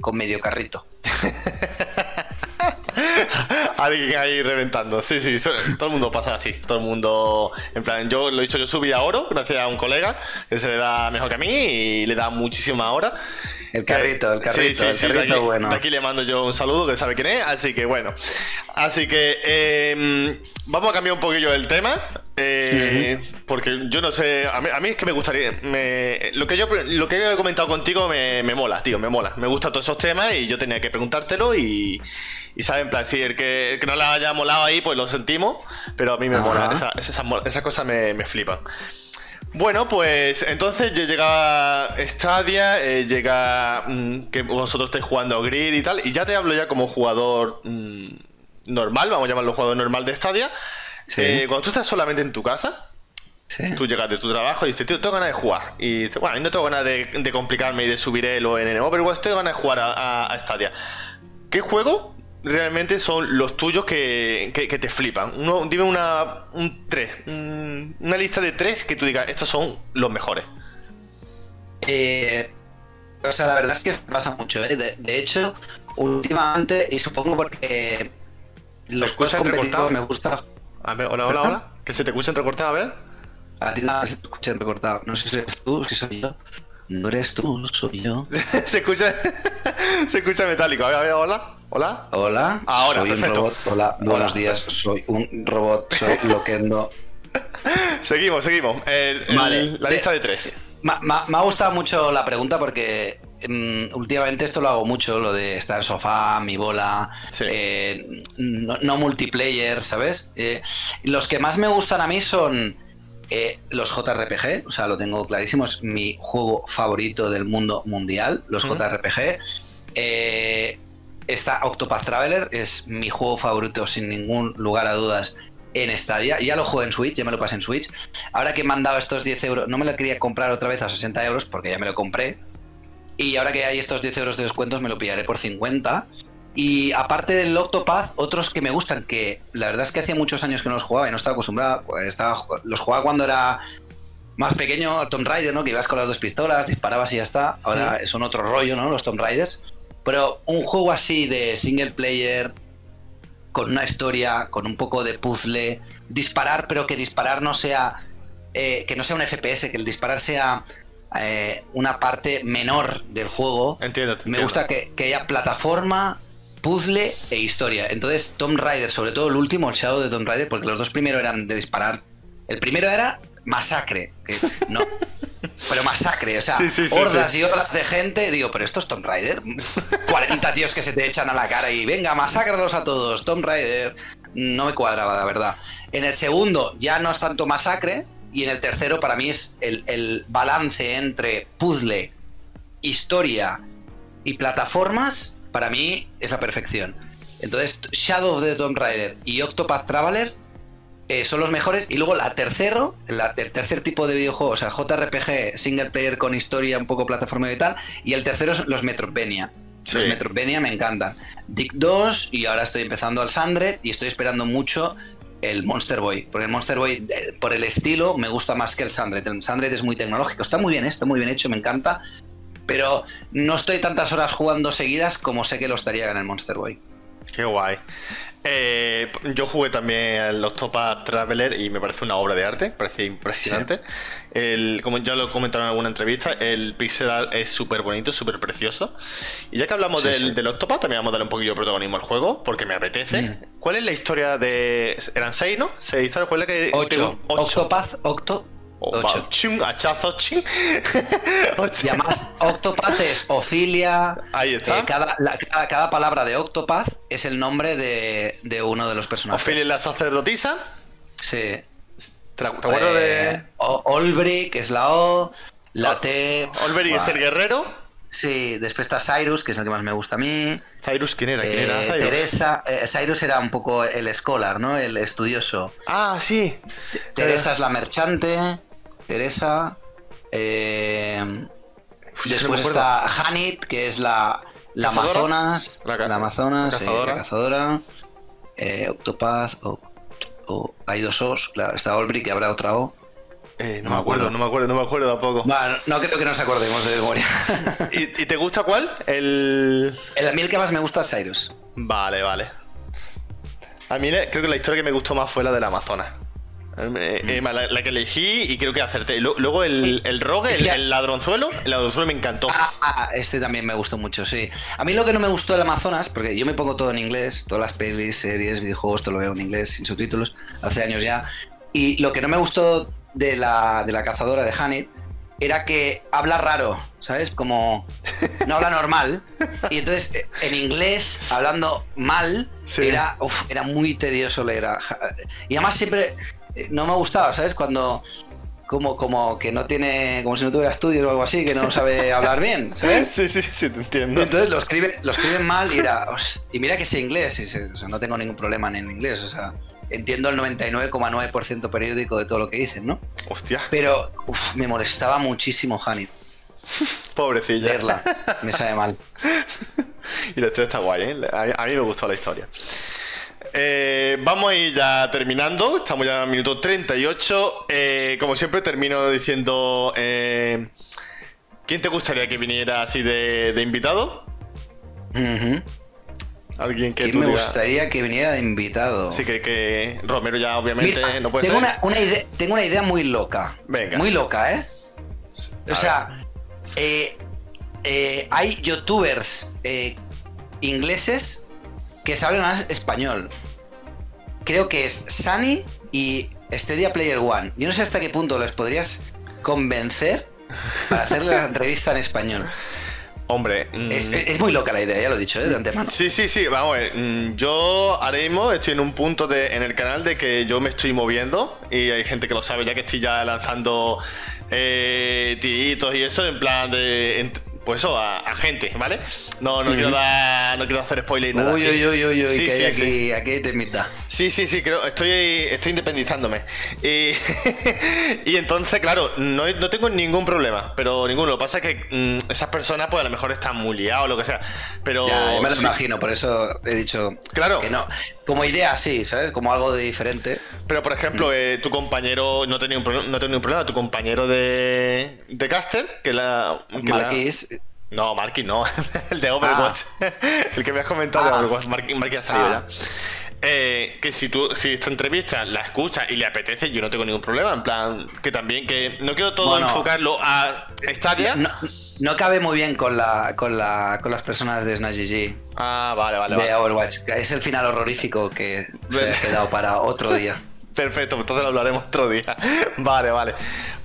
con medio carrito. Alguien ahí reventando. Sí, sí, todo el mundo pasa así. Todo el mundo. En plan, yo lo he dicho, yo subí a oro gracias a un colega que se le da mejor que a mí y le da muchísima hora. El carrito, el carrito, el carrito bueno. De aquí le mando yo un saludo que sabe quién es, así que bueno. Así que em, vamos a cambiar un poquillo el tema. Eh, porque yo no sé, a mí, es que me gustaría, lo que yo lo que he comentado contigo me, mola, tío, me mola, me gustan todos esos temas y yo tenía que preguntártelo y, y saben, en plan, si el que, no le haya molado ahí, pues lo sentimos, pero a mí me mola, esas cosas me, me flipan. Bueno, pues entonces ya llega Stadia, eh, llega mm, que vosotros estáis jugando a Grid y tal, y ya te hablo ya como jugador mm, normal, vamos a llamarlo jugador normal de Stadia. Eh, cuando tú estás solamente en tu casa, tú llegas de tu trabajo y dices, tío, tengo ganas de jugar. Y dices, bueno, no tengo ganas de, complicarme y de subir el o en Overwatch, tengo ganas de jugar a, Stadia. ¿Qué juego realmente son los tuyos que, te flipan? Uno, dime una, un tres, una lista de tres que tú digas, estos son los mejores. Eh, o sea, la verdad es que pasa mucho. ¿eh? De, hecho, últimamente, y supongo porque los juegos competitivos me gusta a ver, hola, hola, hola. Que se te escucha entrecortado, a ver. A ti nada, se te escucha entrecortado. No sé si eres tú, si soy yo. No eres tú, soy yo. se escucha se escucha metálico. A ver, a ver, hola. Hola. Hola. Ahora, soy perfecto. un robot. Hola, buenos días. Soy un robot. Soy Loquendo. seguimos, seguimos. vale. La lista de tres. Me, ha gustado mucho la pregunta porque mm, últimamente esto lo hago mucho, lo de estar en sofá, mi bola, Sí. eh, no, no multiplayer, ¿sabes? Eh, los que más me gustan a mí son eh, los JRPG, o sea, lo tengo clarísimo, es mi juego favorito del mundo mundial, los Ujú. JRPG. Está Octopath Traveler, es mi juego favorito sin ningún lugar a dudas en Stadia. Ya lo jugué en Switch, ya me lo pasé en Switch. Ahora que me han dado estos 10 euros, no me lo quería comprar otra vez a 60 euros porque ya me lo compré. Y ahora que hay estos 10 euros de descuentos, me lo pillaré por 50. Y aparte del Octopath, otros que me gustan, que la verdad es que hacía muchos años que no los jugaba y no estaba acostumbrado. pues, estaba, los jugaba cuando era más pequeño, Tomb Raider, ¿no? Que ibas con las dos pistolas, disparabas y ya está. Ahora son otro rollo, ¿no? Los Tomb Raiders. Pero un juego así de single player, con una historia, con un poco de puzzle, disparar, pero que disparar no sea. eh, que no sea un FPS, que el disparar sea eh, una parte menor del juego. Entiendo. Me gusta que, que haya plataforma, puzzle e historia. Entonces, Tomb Raider, sobre todo el último, el Shadow de Tomb Raider, porque los dos primeros eran de disparar. El primero era masacre. que no. Pero masacre, o sea, Sí, sí, sí, hordas y hordas de gente. Digo, pero esto es Tomb Raider. 40 tíos que se te echan a la cara y venga, masácralos a todos. Tomb Raider. No me cuadraba, la verdad. En el segundo ya no es tanto masacre. Y en el tercero, para mí, es el, el balance entre puzzle, historia y plataformas. Para mí es la perfección. Entonces, Shadow of the Tomb Raider y Octopath Traveler eh, son los mejores. Y luego la tercero, la- el tercer tipo de videojuego, o sea, JRPG, single player con historia, un poco plataforma y tal. Y el tercero son los Metroidvania. Los. Metroidvania me encantan. Dick 2 y ahora estoy empezando al Sandred y estoy esperando mucho el Monster Boy. Porque el Monster Boy, eh, por el estilo, me gusta más que el Sandred. El Sandred es muy tecnológico. Está muy bien, está muy bien hecho, me encanta. Pero no estoy tantas horas jugando seguidas como sé que lo estaría en el Monster Boy. Qué guay. Eh, yo jugué también al Octopath Traveler y me parece una obra de arte, parece impresionante. El, como ya lo comentaron en alguna entrevista, el pixel art es súper bonito, súper precioso. Y ya que hablamos Sí, del, sí. del Octopath, también vamos a darle un poquillo de protagonismo al juego, porque me apetece. Mm. ¿Cuál es la historia de. Eran seis, ¿no? ¿Seis historias? ¿Cuál es la que.? 8. Ocho. Octopath, Octo. Oh, va, 8. chum, hachazo, chum. Ocho. Y además, Octopath es Ophelia. Ahí está. eh, cada, la- cada, cada palabra de Octopath es el nombre de, de uno de los personajes. Ophelia la sacerdotisa. Sí. ¿Te, acuerdas Eh, de. O- Olbrick es la O. La Ol- T. Olveri es el guerrero. Sí, después está Cyrus, que es el que más me gusta a mí. Cyrus, ¿quién era? ¿Quién Eh, era? Cyrus? Teresa. eh, Cyrus era un poco el scholar, ¿no? El estudioso. Ah, sí. Teresa es la merchante. Teresa. eh, no después está Hanit, que es la, la ¿Cazadora? Amazonas. La Amazonas, la cazadora. la cazadora. Eh, Octopath. o- o- hay dos O's, claro. Está Olbrick, que habrá otra O. Eh, no, No me acuerdo, acuerdo. no me acuerdo, no me acuerdo tampoco. Bueno, no creo que nos acordemos de memoria. ¿Y, y te gusta cuál? El. el, a mí el que más me gusta es Cyrus. Vale, vale. A mí creo que la historia que me gustó más fue la del Amazonas. Eh, eh, la, la que elegí y creo que acerté. Lu- Luego el, el rogue, el, el ladronzuelo. El ladronzuelo me encantó. Ah, ah, este también me gustó mucho, sí. A mí lo que no me gustó del Amazonas, porque yo me pongo todo en inglés, todas las pelis, series, videojuegos, todo lo veo en inglés, sin subtítulos, hace años ya. Y lo que no me gustó de la, de la cazadora de Hanit era que habla raro, ¿sabes? Como no habla normal. Y entonces en inglés, hablando mal, Sí. era, uf, era muy tedioso leer. Y además siempre no me gustaba, ¿sabes? Cuando como, como que no tiene, como si no tuviera estudios o algo así, que no sabe hablar bien, ¿sabes? Sí, sí, sí, te entiendo. Entonces lo escriben, lo escriben mal y, era, "Host- y mira que sé inglés, y o sea, no tengo ningún problema en el inglés, o sea, entiendo el 99,9% periódico de todo lo que dicen, ¿no? Hostia, Pero uf, me molestaba muchísimo Hanit pobrecilla. leerla, me sabe mal. Y la historia está guay, ¿eh? A mí me gustó la historia. Eh, vamos a ir ya terminando. Estamos ya en el minuto 38. Eh, como siempre, termino diciendo: eh, ¿Quién te gustaría que viniera así de, de invitado? Alguien que ¿Quién tú me digas- gustaría que viniera de invitado? Sí, que, que Romero ya obviamente Mira, no puede tengo, ser. una, una idea, tengo una idea muy loca. Venga. Muy loca, ¿eh? A O sea, eh, eh, hay youtubers eh, ingleses que saben más español. Creo que es Sunny y Stadia Player One. Yo no sé hasta qué punto les podrías convencer para hacer la revista en español. Hombre, Es, mm, es muy loca la idea, ya lo he dicho, ¿eh? de antemano. Sí, sí, sí, vamos a ver. mm, Yo ahora mismo estoy en un punto de, en el canal de que yo me estoy moviendo y hay gente que lo sabe ya que estoy ya lanzando eh, tiritos y eso en plan de... ent- pues eso, a, a gente, ¿vale? No, no, quiero dar, no quiero hacer spoiler ni nada. Uy, uy, uy, uy, uy, Sí, que hay sí, aquí, sí. aquí te invita. Sí, sí, sí, creo, estoy, estoy independizándome. Y, y entonces, claro, no, no tengo ningún problema, pero ninguno. Lo que pasa es que mm, esas personas, pues a lo mejor están muy liados o lo que sea. Pero. Ya, me lo imagino, por eso he dicho Claro. que no. Como idea, sí, ¿sabes? Como algo de diferente. Pero por ejemplo, eh, tu compañero, no tenía un, no tenía un problema, tu compañero de, de caster, que la. que la- Marquis, No, Marky no, el de Overwatch. el que me has comentado Ah. de Overwatch, Marky, Marky ha salido Ah. ya. Eh, que si tú, si esta entrevista la escuchas y le apetece, yo no tengo ningún problema. En plan, que también, que no quiero todo Bueno. enfocarlo a Stadia. no, no cabe muy bien con la, con la con las personas de Snatch GG Ah, vale, vale, de vale. Overwatch. Es el final horrorífico que se ha quedado para otro día. Perfecto, entonces lo hablaremos otro día. Vale, vale.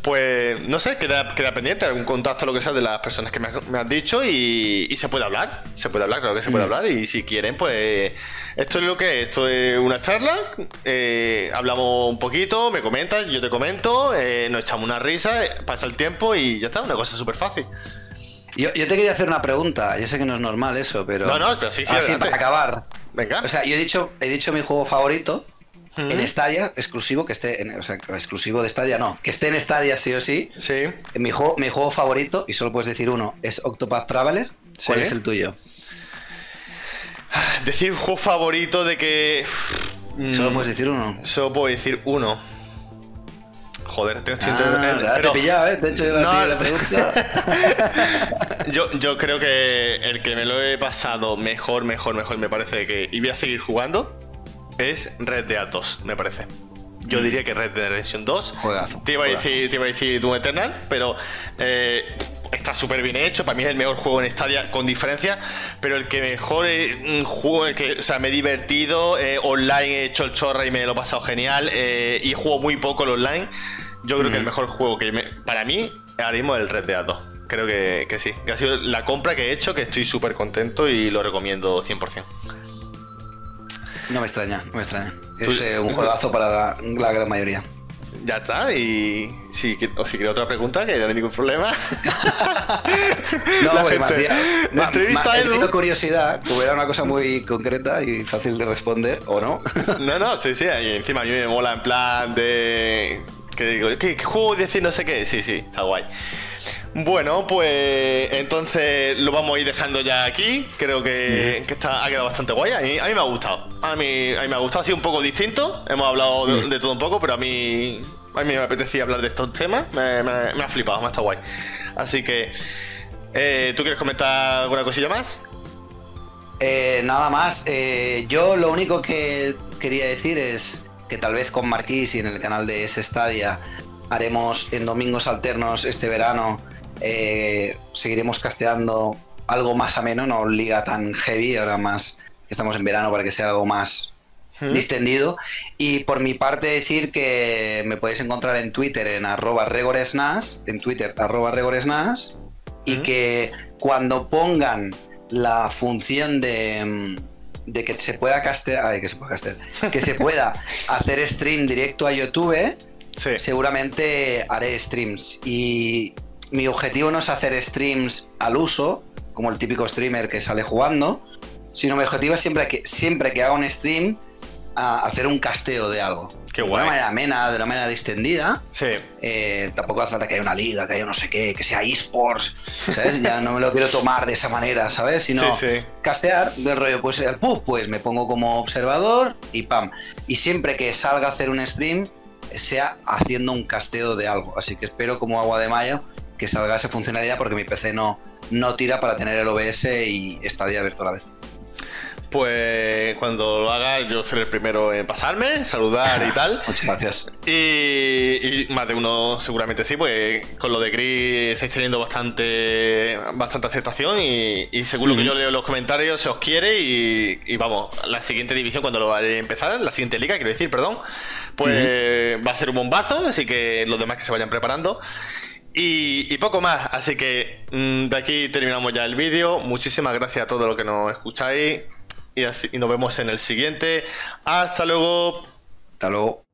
Pues no sé, queda, queda pendiente algún contacto, lo que sea, de las personas que me, has- me has dicho y, y se puede hablar. Se puede hablar, claro que se puede hablar. Y si quieren, pues esto es lo que es. Esto es una charla. eh, hablamos un poquito, me comentas, yo te comento, eh, nos echamos una risa, pasa el tiempo y ya está, una cosa súper fácil. Yo, yo te quería hacer una pregunta. Yo sé que no es normal eso, pero. No, no, pero sí, sí, Así para acabar. Venga. O sea, yo he dicho, he dicho mi juego favorito en Stadia, exclusivo, que esté en, o sea, exclusivo de Stadia, no, que esté en Stadia sí o sí. sí. Mi juego, mi juego favorito, y solo puedes decir uno, es Octopath Traveler. ¿Cuál Sí. es el tuyo? Decir juego favorito de que. mm, Solo puedes decir uno. Solo puedo decir uno. Joder, tengo Ah, intentando- ya te he pillado, ¿eh? De hecho, a No, la pregunta. Yo, yo creo que el que me lo he pasado mejor, mejor, mejor, me parece que. Y voy a seguir jugando. Es Red Dead 2, me parece. Yo diría que Red Dead Redemption 2. Juegazo, Te iba a decir, te iba a decir Doom Eternal, pero eh, está súper bien hecho. Para mí es el mejor juego en Stadia, con diferencia. Pero el que mejor eh, juego, el que, o sea, me he divertido. eh, online he hecho el chorra y me lo he pasado genial. eh, y juego muy poco el online. Yo creo que el mejor juego que me- para mí ahora mismo es el Red Dead 2. Creo que, que sí. Que ha sido la compra que he hecho, que estoy súper contento y lo recomiendo 100%. No me extraña, no me extraña. Es eh, un juegazo para la, la gran mayoría. Ya está, y si, o si quiere otra pregunta, que no hay ningún problema. No, La porque me gente- hacía. la ma- entrevista ma- a he Edu- tenido curiosidad, como era una cosa muy concreta y fácil de responder, ¿o no? No, no, sí, sí, y encima a mí me mola en plan de... Que digo, ¿qué, qué juego decir no sé qué? Sí, sí, está guay. Bueno, pues entonces lo vamos a ir dejando ya aquí. Creo que, que está, ha quedado bastante guay. A mí, a mí me ha gustado. A mí, a mí me ha gustado. Ha sido un poco distinto. Hemos hablado de, de todo un poco, pero a mí, a mí me apetecía hablar de estos temas. Me, me- me ha flipado, me ha estado guay. Así que, eh, ¿tú quieres comentar alguna cosilla más? Eh, nada más. eh, yo lo único que quería decir es que tal vez con Marquís y en el canal de S Stadia haremos en domingos alternos este verano. Eh, seguiremos casteando algo más ameno, no liga tan heavy, ahora más estamos en verano para que sea algo más distendido. Y por mi parte decir que me podéis encontrar en Twitter en arroba regoresnas, en Twitter arroba regoresnas, y que cuando pongan la función de, de que se pueda castear, ay, que se pueda castear, que se pueda hacer stream directo a YouTube, Sí. seguramente haré streams. Y mi objetivo no es hacer streams al uso, como el típico streamer que sale jugando, sino mi objetivo es siempre que, siempre que haga un stream, a hacer un casteo de algo. Qué de guay. una manera amena, de una manera distendida. Sí. Eh, tampoco hace falta que haya una liga, que haya no sé qué, que sea esports, ¿sabes? Ya no me lo quiero tomar de esa manera, ¿sabes? Sino Sí, sí. castear del rollo, pues el pub, pues me pongo como observador y pam. Y siempre que salga a hacer un stream, sea haciendo un casteo de algo. Así que espero como agua de mayo que salga esa funcionalidad porque mi PC no, no tira para tener el OBS y Stadia abierto a la vez. Pues cuando lo haga, yo seré el primero en pasarme, saludar y tal. Muchas gracias. Y, y más de uno seguramente sí, pues con lo de Gris estáis teniendo bastante bastante aceptación y, y según lo que yo leo en los comentarios se os quiere y, y vamos, la siguiente división cuando lo vaya a empezar, la siguiente liga, quiero decir, perdón, pues va a ser un bombazo, así que los demás que se vayan preparando. Y, poco más, así que mm, de aquí terminamos ya el vídeo. Muchísimas gracias a todos los que nos escucháis y, nos vemos en el siguiente. Hasta luego. Hasta luego.